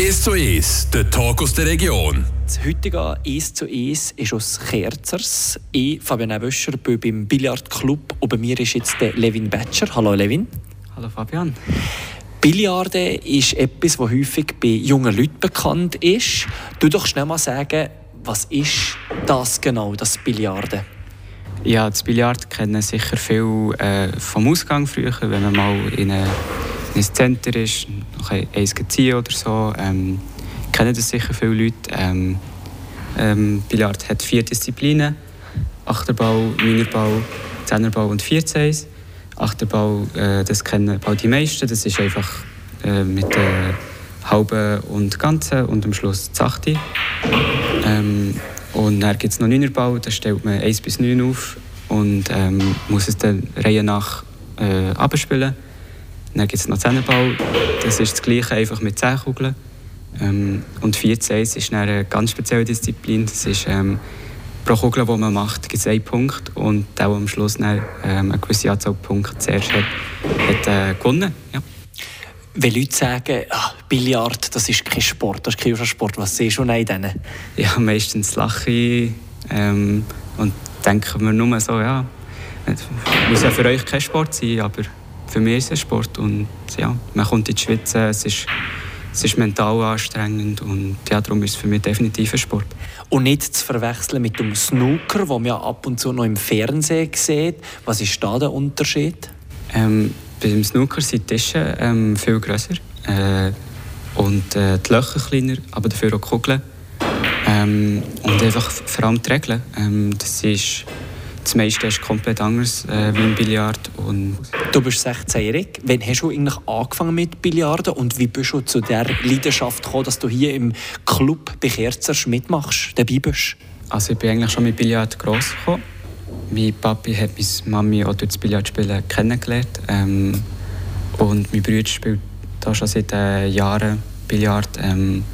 1 zu 1, der Talk aus der Region. Das heutige 1 zu 1 ist aus Kerzers. Ich, Fabian Eböscher, bin beim Billardclub und bei mir ist jetzt der Levin Betscher. Hallo Levin. Hallo Fabian. Billiarden ist etwas, das häufig bei jungen Leuten bekannt ist. Du doch schnell mal sagen, was ist das genau, das Billiarden? Ja, das Billard kennen sicher viel äh, vom Ausgang früher, wenn man mal in, eine, in ein Center ist, noch eins ziehen oder so. Ähm, kennen das sicher viele Leute. Ähm, ähm, Billard hat vier Disziplinen. Achterbau, Minerbau, Zehnerbau und Vierzeis. Achterbau, äh, das kennen auch die meisten. Das ist einfach äh, mit der halben und ganzen und am Schluss das Achte. Ähm, und dann gibt es noch Neunerbau, da stellt man 1 bis 9 auf und ähm, muss es dann Reihe nach äh, abspielen. Dann gibt es noch Zehnerbau, das ist das gleiche, einfach mit 10 Kugeln. Ähm, und 14 ist eine ganz spezielle Disziplin, das ist ähm, pro Kugel, die man macht, gibt es einen Punkt und der, der am Schluss dann, ähm, eine gewisse Anzahl Punkte zuerst hat, hat äh, gewonnen. Ja. Wenn Leute sagen, ah, Billard, das ist kein Sport, das ist kein Sport, was siehst du in denen? Ja, meistens lache ich ähm, und denke mir nur so, ja, es muss ja für euch kein Sport sein, aber für mich ist es ein Sport und ja, man kommt ins Schwitzen, es ist, es ist mental anstrengend und ja, darum ist es für mich definitiv ein Sport. Und nicht zu verwechseln mit dem Snooker, den man ja ab und zu noch im Fernsehen sieht. Was ist da der Unterschied? Ähm, beim Snooker sind die Tische ähm, viel grösser äh, und äh, die Löcher kleiner, aber dafür auch die Kugeln. Ähm, und einfach vor allem die Regeln. Ähm, das ist das meiste ist komplett anders äh, wie im Billard. Und du bist 16-jährig. Wann hast du eigentlich angefangen mit Billarden und wie bist du zu der Leidenschaft gekommen, dass du hier im Club bei Kerzers mitmachst, dabei bist? Also ich bin eigentlich schon mit Billard gross gekommen. Mein Papi hat meine Mami auch durch das Billardspielen kennengelernt. Ähm, und mein Bruder spielt da schon seit äh, Jahren Billard. Ähm,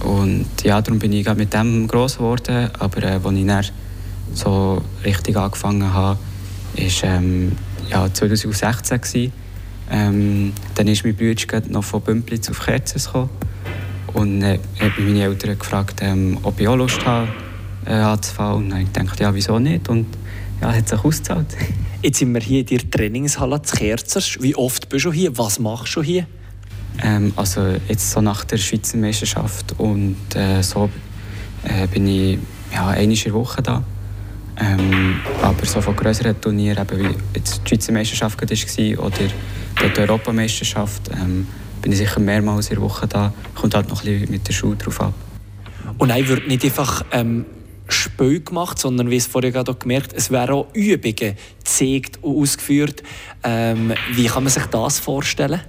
und ja, darum bin ich mit dem gross geworden. Aber äh, als ich dann so richtig angefangen habe, war ähm, ja, 2016. Gewesen. Ähm, dann ist mein Bruder noch von Bümplitz auf Kerzes gekommen. Und äh, hat meine Eltern gefragt, ähm, ob ich auch Lust habe, äh, anzufangen. Und dann dachte ich, ja, wieso nicht? Und ja, hat sich ausgezahlt. Jetzt sind wir hier in der Trainingshalle zu Kerzers. Wie oft bist du hier? Was machst du hier? Ähm, also jetzt so nach der Schweizer Meisterschaft und äh, so äh, bin ich ja, einmal in der Woche da. Ähm, aber so von größeren Turnieren, eben wie jetzt die Schweizer Meisterschaft war oder die Europameisterschaft, ähm, bin ich sicher mehrmals in der Woche da. Kommt halt noch ein bisschen mit der Schule drauf ab. Und nein, wird nicht einfach ähm, Spiel gemacht, sondern wie es vorher gerade gemerkt es werden auch Übungen gezeigt und ausgeführt. Ähm, wie kann man sich das vorstellen?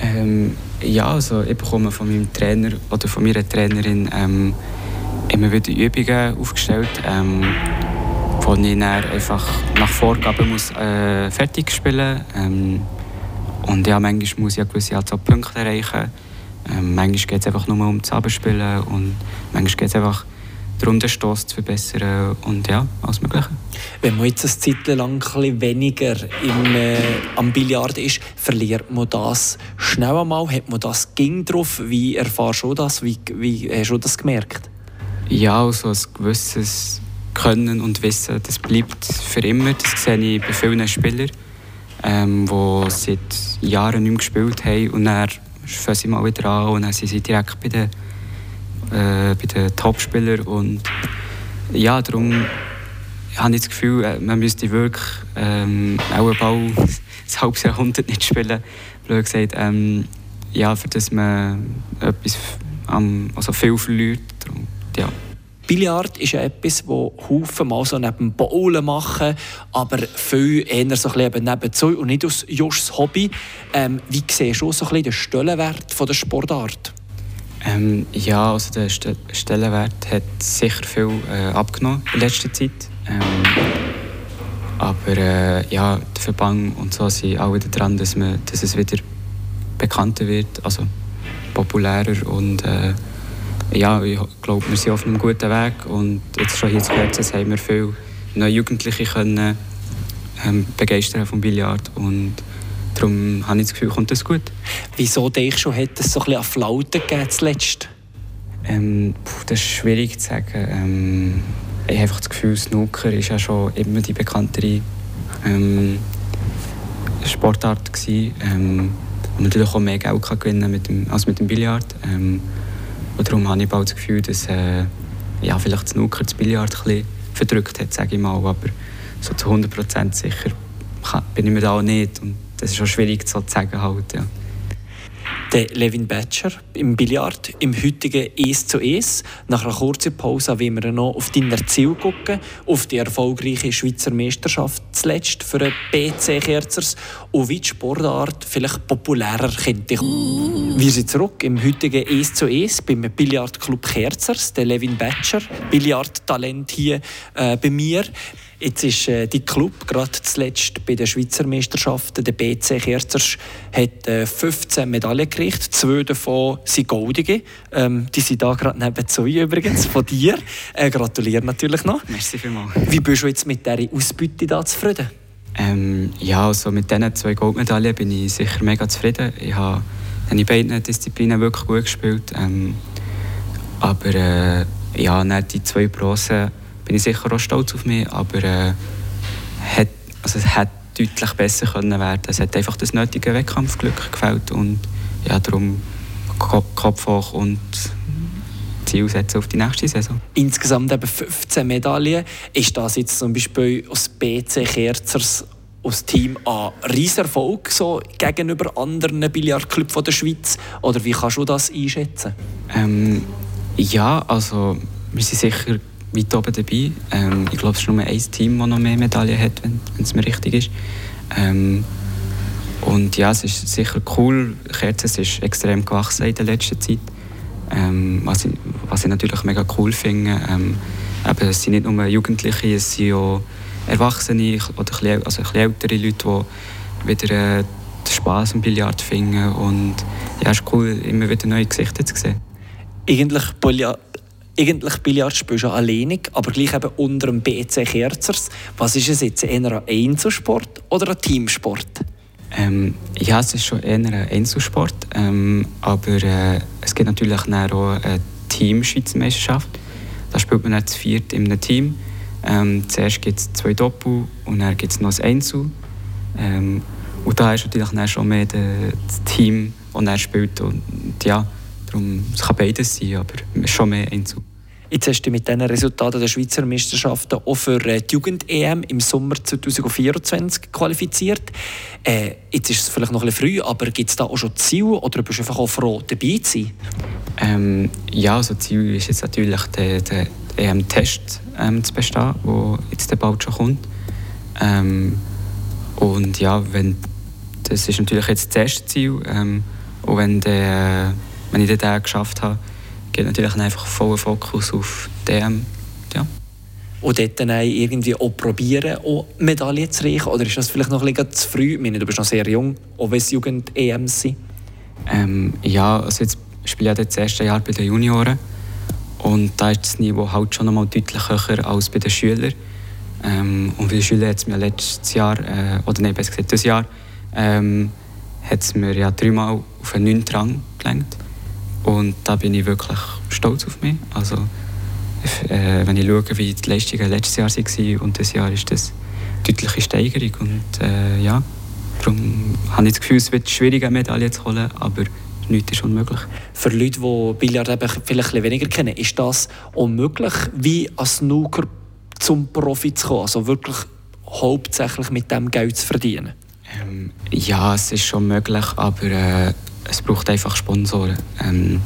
Ähm, ja, also ich bekomme von meinem Trainer oder von meiner Trainerin ähm, immer wieder Übungen aufgestellt, ähm, wo ich einfach nach Vorgaben muss, äh, fertig spielen ähm, und ja, manchmal muss ich eine gewisse Anzahl Punkte erreichen. Ähm, manchmal geht es einfach nur um das Abspielen und manchmal geht es einfach darum, den Stoss zu verbessern und ja, alles Mögliche. Wenn man jetzt eine Zeit lang ein weniger im, äh, am Billard ist, verliert man das schnell einmal? Hat man das ging drauf? Wie erfahrst du das? Wie, wie hast du das gemerkt? Ja, also ein gewisses Können und Wissen, das bleibt für immer. Das sehe ich bei vielen Spielern, ähm, die seit Jahren nicht mehr gespielt haben und dann fangen sie mal wieder an und dann sind sie direkt bei den äh, den Topspielern und ja, darum habe ich das Gefühl, äh, man müsste wirklich ähm, auch einen Ball ein halbes Jahrhundert nicht spielen, blöd gesagt, ähm, ja, für das man etwas also viel verliert. Darum, ja. Billard ist etwas, wo Haufen mal so neben Bowlen machen, aber viel eher so ein nebenzu und nicht aus just Hobby. Ähm, wie siehst du so ein den Stellenwert von der Sportart? Ähm, ja, also der Stellenwert hat sicher viel äh, abgenommen in letzter Zeit. Ähm, aber äh, ja, der Verband und so sind auch wieder dran, dass, man, dass es wieder bekannter wird, also populärer und äh, ja, ich glaube, wir sind auf einem guten Weg und jetzt schon hier zu Kerzes haben wir viele neue Jugendliche können ähm, begeistern vom Billard und darum habe ich das Gefühl, kommt das gut. Wieso denkst du, hat es so ein bisschen an Flauten gegeben zuletzt? Ähm, das ist schwierig zu sagen. Ähm, ich habe einfach das Gefühl, Snooker ist ja schon immer die bekanntere ähm, Sportart gewesen. Ähm, und natürlich auch mehr Geld kann gewinnen mit dem, als mit dem Billard. Ähm, und darum habe ich bald das Gefühl, dass äh, ja, vielleicht Snooker das Billard ein verdrückt hat, sage ich mal. Aber so zu 100% sicher bin ich mir da auch nicht. Und das ist auch schwierig so zu sagen. Halt, ja der Levin Batcher im Billard im heutigen 1 zu 1. Nach einer kurzen Pause wollen wir noch auf dein Ziel gucken, auf die erfolgreiche Schweizer Meisterschaft zuletzt für den BC Kerzers und wie die Sportart vielleicht populärer könnte. Wir sind zurück im heutigen 1 zu 1 beim Billardclub Kerzers, der Levin Batcher, Billardtalent hier äh, bei mir. Jetzt ist äh, die Club gerade zuletzt bei den Schweizer Meisterschaften, der BC Kerzers, hat äh, 15 Medaillen gekriegt. Zwei davon sind goldige. Ähm, die sind da gerade neben zwei übrigens, von dir. Äh, gratuliere natürlich noch. Merci vielmals. Wie bist du jetzt mit dieser Ausbeute da zufrieden? Ähm, ja, also mit diesen zwei Goldmedaillen bin ich sicher mega zufrieden. Ich habe in beiden Disziplinen wirklich gut gespielt. Ähm, aber äh, ja, die zwei Bronzen bin ich sicher auch stolz auf mich, aber äh, hat, also es hätte deutlich besser können werden. Es hat einfach das nötige Wettkampfglück gefällt und ja, darum Kopf hoch und Ziel setzen auf die nächste Saison. Insgesamt eben 15 Medaillen. Ist das jetzt zum Beispiel aus BC Kerzers als Team ein Rieserfolg so gegenüber anderen Billardclubs der Schweiz? Oder wie kannst du das einschätzen? Ähm, ja, also wir sind sicher weit oben dabei. Ähm, ich glaube, es ist nur ein Team, das noch mehr Medaillen hat, wenn es mir richtig ist. Ähm, und ja, es ist sicher cool. Kerzen ist extrem gewachsen in der letzten Zeit. Ähm, was, ich, was ich natürlich mega cool finde. Ähm, eben, es sind nicht nur Jugendliche, es sind auch Erwachsene oder ein also ein ältere Leute, die wieder äh, Spass am Billard finden. Und ja, es ist cool, immer wieder neue Gesichter zu sehen. Eigentlich eigentlich Billard spielst du alleinig, aber gleich eben unter dem BC Kerzers. Was ist es jetzt, eher ein Einzelsport oder ein Teamsport? Ähm, ja, es ist schon eher ein Einzelsport, ähm, aber äh, es gibt natürlich auch eine Team-Schweizermeisterschaft. Da spielt man zu viert in einem Team. Ähm, zuerst gibt es zwei Doppel und dann gibt es noch ein Einzel. Ähm, und da ist natürlich dann schon mehr das Team, das er spielt. Und ja, darum, es kann beides sein, aber schon mehr Einzel. Jetzt hast du mit diesen Resultaten der Schweizer Meisterschaften auch für äh, die Jugend-EM im Sommer 2024 qualifiziert. Äh, jetzt ist es vielleicht noch ein bisschen früh, aber gibt es da auch schon Ziele oder bist du einfach auch froh, dabei zu sein? Ähm, ja, also Ziel ist jetzt natürlich der, der EM-Test ähm, zu bestehen, der jetzt bald schon kommt. Ähm, und ja, wenn, das ist natürlich jetzt das erste Ziel. Ähm, und wenn, der, wenn ich den geschafft habe, geht natürlich einfach voller Fokus auf DM. Ja. Und dort dann irgendwie auch probieren, auch Medaillen zu reichen? Oder ist das vielleicht noch ein bisschen zu früh? Ich meine, du bist noch sehr jung, auch wenn es Jugend-EM sind. Ähm, ja, also jetzt spiele ich das erste Jahr bei den Junioren. Und da ist das Niveau halt schon noch mal deutlich höher als bei den Schülern. Ähm, und bei den Schülern hat es mir letztes Jahr, äh, oder nein, besser gesagt, dieses Jahr, ähm, hat es mir ja dreimal auf einen 9. Rang gelenkt. Und da bin ich wirklich stolz auf mich. Also, äh, wenn ich schaue, wie die Leistungen letztes Jahr waren und dieses Jahr ist das eine deutliche Steigerung. Und äh, ja, darum habe ich das Gefühl, es wird schwierig, eine Medaille zu holen, aber nichts ist unmöglich. Für Leute, die Billard eben vielleicht ein weniger kennen, ist das unmöglich, wie als Snooker zum Profi zu kommen? Also wirklich hauptsächlich mit dem Geld zu verdienen? Ähm, ja, es ist schon möglich, aber äh, es braucht einfach Sponsoren. Ähm,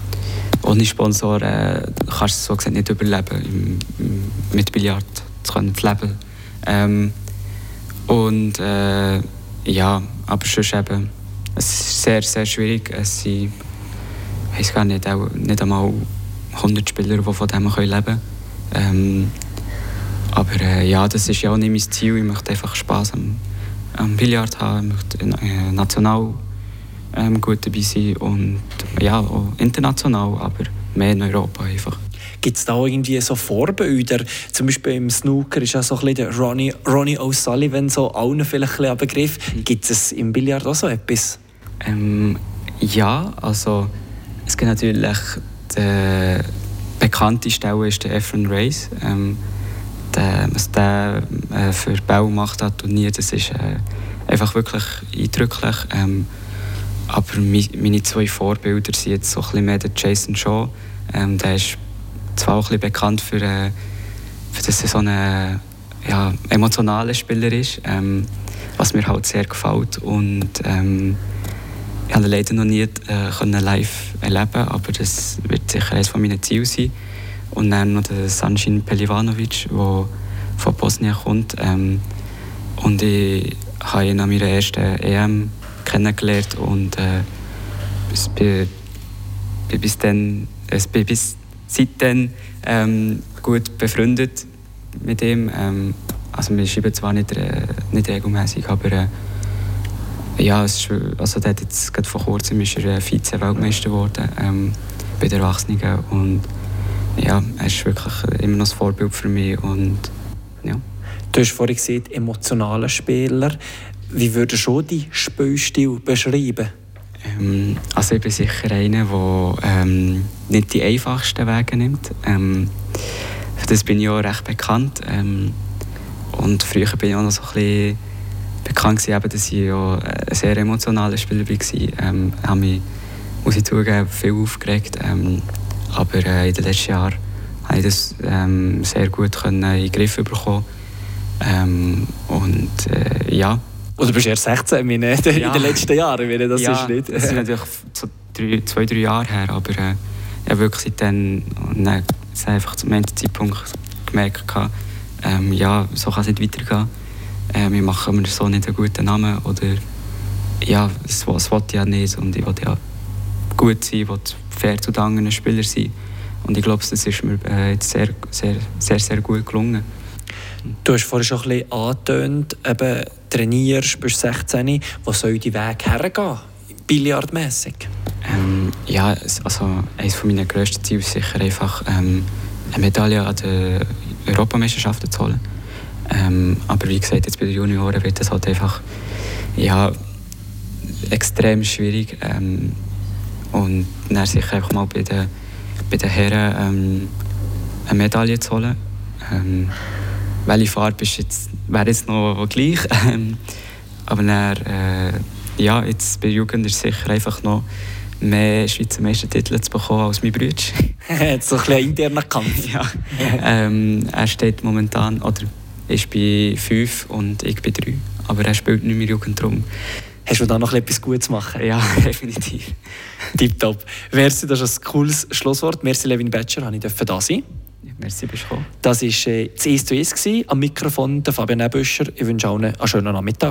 ohne Sponsoren äh, kannst du so gesagt nicht überleben, im, mit Billard zu können leben. Ähm, und äh, ja, aber sonst eben, es ist sehr, sehr schwierig. Es sind, ich weiß gar nicht, auch nicht einmal 100 Spieler, die von dem leben können. Ähm, aber äh, ja, das ist ja auch nicht mein Ziel. Ich möchte einfach Spass am, am Billard haben, ich möchte äh, national ähm, gut dabei sein und ja, auch international, aber mehr in Europa einfach. Gibt es da irgendwie so Vorbilder? Zum Beispiel im Snooker ist ja so ein bisschen der Ronnie, Ronnie O'Sullivan so allen vielleicht ein, ein Begriff. Mhm. Gibt es im Billard auch so etwas? Ähm, ja, also es gibt natürlich die bekannteste Stelle ist der Efren Race. Ähm, der, was der äh, für Bau macht an Turnier, das ist äh, einfach wirklich eindrücklich. Ähm, aber meine zwei Vorbilder sind jetzt so ein bisschen mehr der Jason Shaw. Ähm, der ist zwar auch ein bisschen bekannt für, äh, für dass er so ein ja, emotionaler Spieler ist, ähm, was mir halt sehr gefällt. Und ähm, ich habe leider noch nie äh, live erleben aber das wird sicher eines meiner Ziele sein. Und dann noch der Sanjin Pelivanovic, der von Bosnien kommt. Ähm, und ich habe ihn an meiner ersten EM kennengelernt und äh, bis, bis, dann, äh, bis seitdem ähm, gut befreundet mit ihm. Ähm, also wir schreiben zwar nicht, äh, nicht regelmäßig, aber äh, ja, es ist, also der hat jetzt gerade vor kurzem ist er äh, Vize-Weltmeister geworden ähm, bei den Erwachsenen und ja, er ist wirklich immer noch ein Vorbild für mich und ja. Du hast vorhin gesagt, emotionaler Spieler. Wie würdest du die Spielstil beschreiben? Ähm, also ich bin sicher einer, der ähm, nicht die einfachsten Wege nimmt. Ähm, für das bin ich auch recht bekannt. Ähm, und früher bin ich auch noch so ein bisschen bekannt gewesen, dass ich auch ein sehr emotionaler Spieler war. Ähm, ich habe mich, muss ich zugeben, viel aufgeregt. Ähm, aber äh, in den letzten Jahren habe ich das ähm, sehr gut können in den Griff bekommen. Ähm, und äh, ja. Oder bist du erst 16 in, ja. in den letzten Jahren? Meine, das ja, ist nicht. das ist natürlich so drei, zwei, drei Jahre her, aber äh, ja, wirklich und dann einfach zum Ende Zeitpunkt gemerkt, ähm, ja, so kann es nicht weitergehen. Äh, wir machen mir so nicht einen guten Namen oder ja, das, das wollte ich ja nicht und ich wollte ja gut sein, ich wollte fair zu den anderen Spielern sein und ich glaube, das ist mir äh, jetzt sehr, sehr, sehr, sehr gut gelungen. Du hast vorhin schon ein bisschen angetönt, eben trainierst, bist 16. Wo soll die Weg hergehen, billardmässig? Ähm, ja, also eines meiner grössten Ziele ist sicher einfach, ähm, eine Medaille an den Europameisterschaften zu holen. Ähm, aber wie gesagt, jetzt bei den Junioren wird das halt einfach ja, extrem schwierig. Ähm, und dann sicher einfach mal bei den, bei den Herren ähm, eine Medaille zu holen. Welche Farbe ist jetzt, wäre jetzt noch gleich. Ähm, aber dann, äh, ja, jetzt bei Jugend ist es sicher einfach noch mehr Schweizer Meistertitel zu bekommen als mein Bruder. Jetzt so ein bisschen interner Kampf. ja. ähm, er steht momentan, oder ist bei 5 und ich bei 3. Aber er spielt nicht mehr Jugend drum. Hast du da noch etwas Gutes machen? Ja, definitiv. Tipptopp. Merci, das ist ein cooles Schlusswort. Merci, Levin Betscher, dass ich da sein Merci, bist du Das war äh, das 1 zu 1 am Mikrofon der Fabian Ebüscher. Ich wünsche allen einen schönen Nachmittag.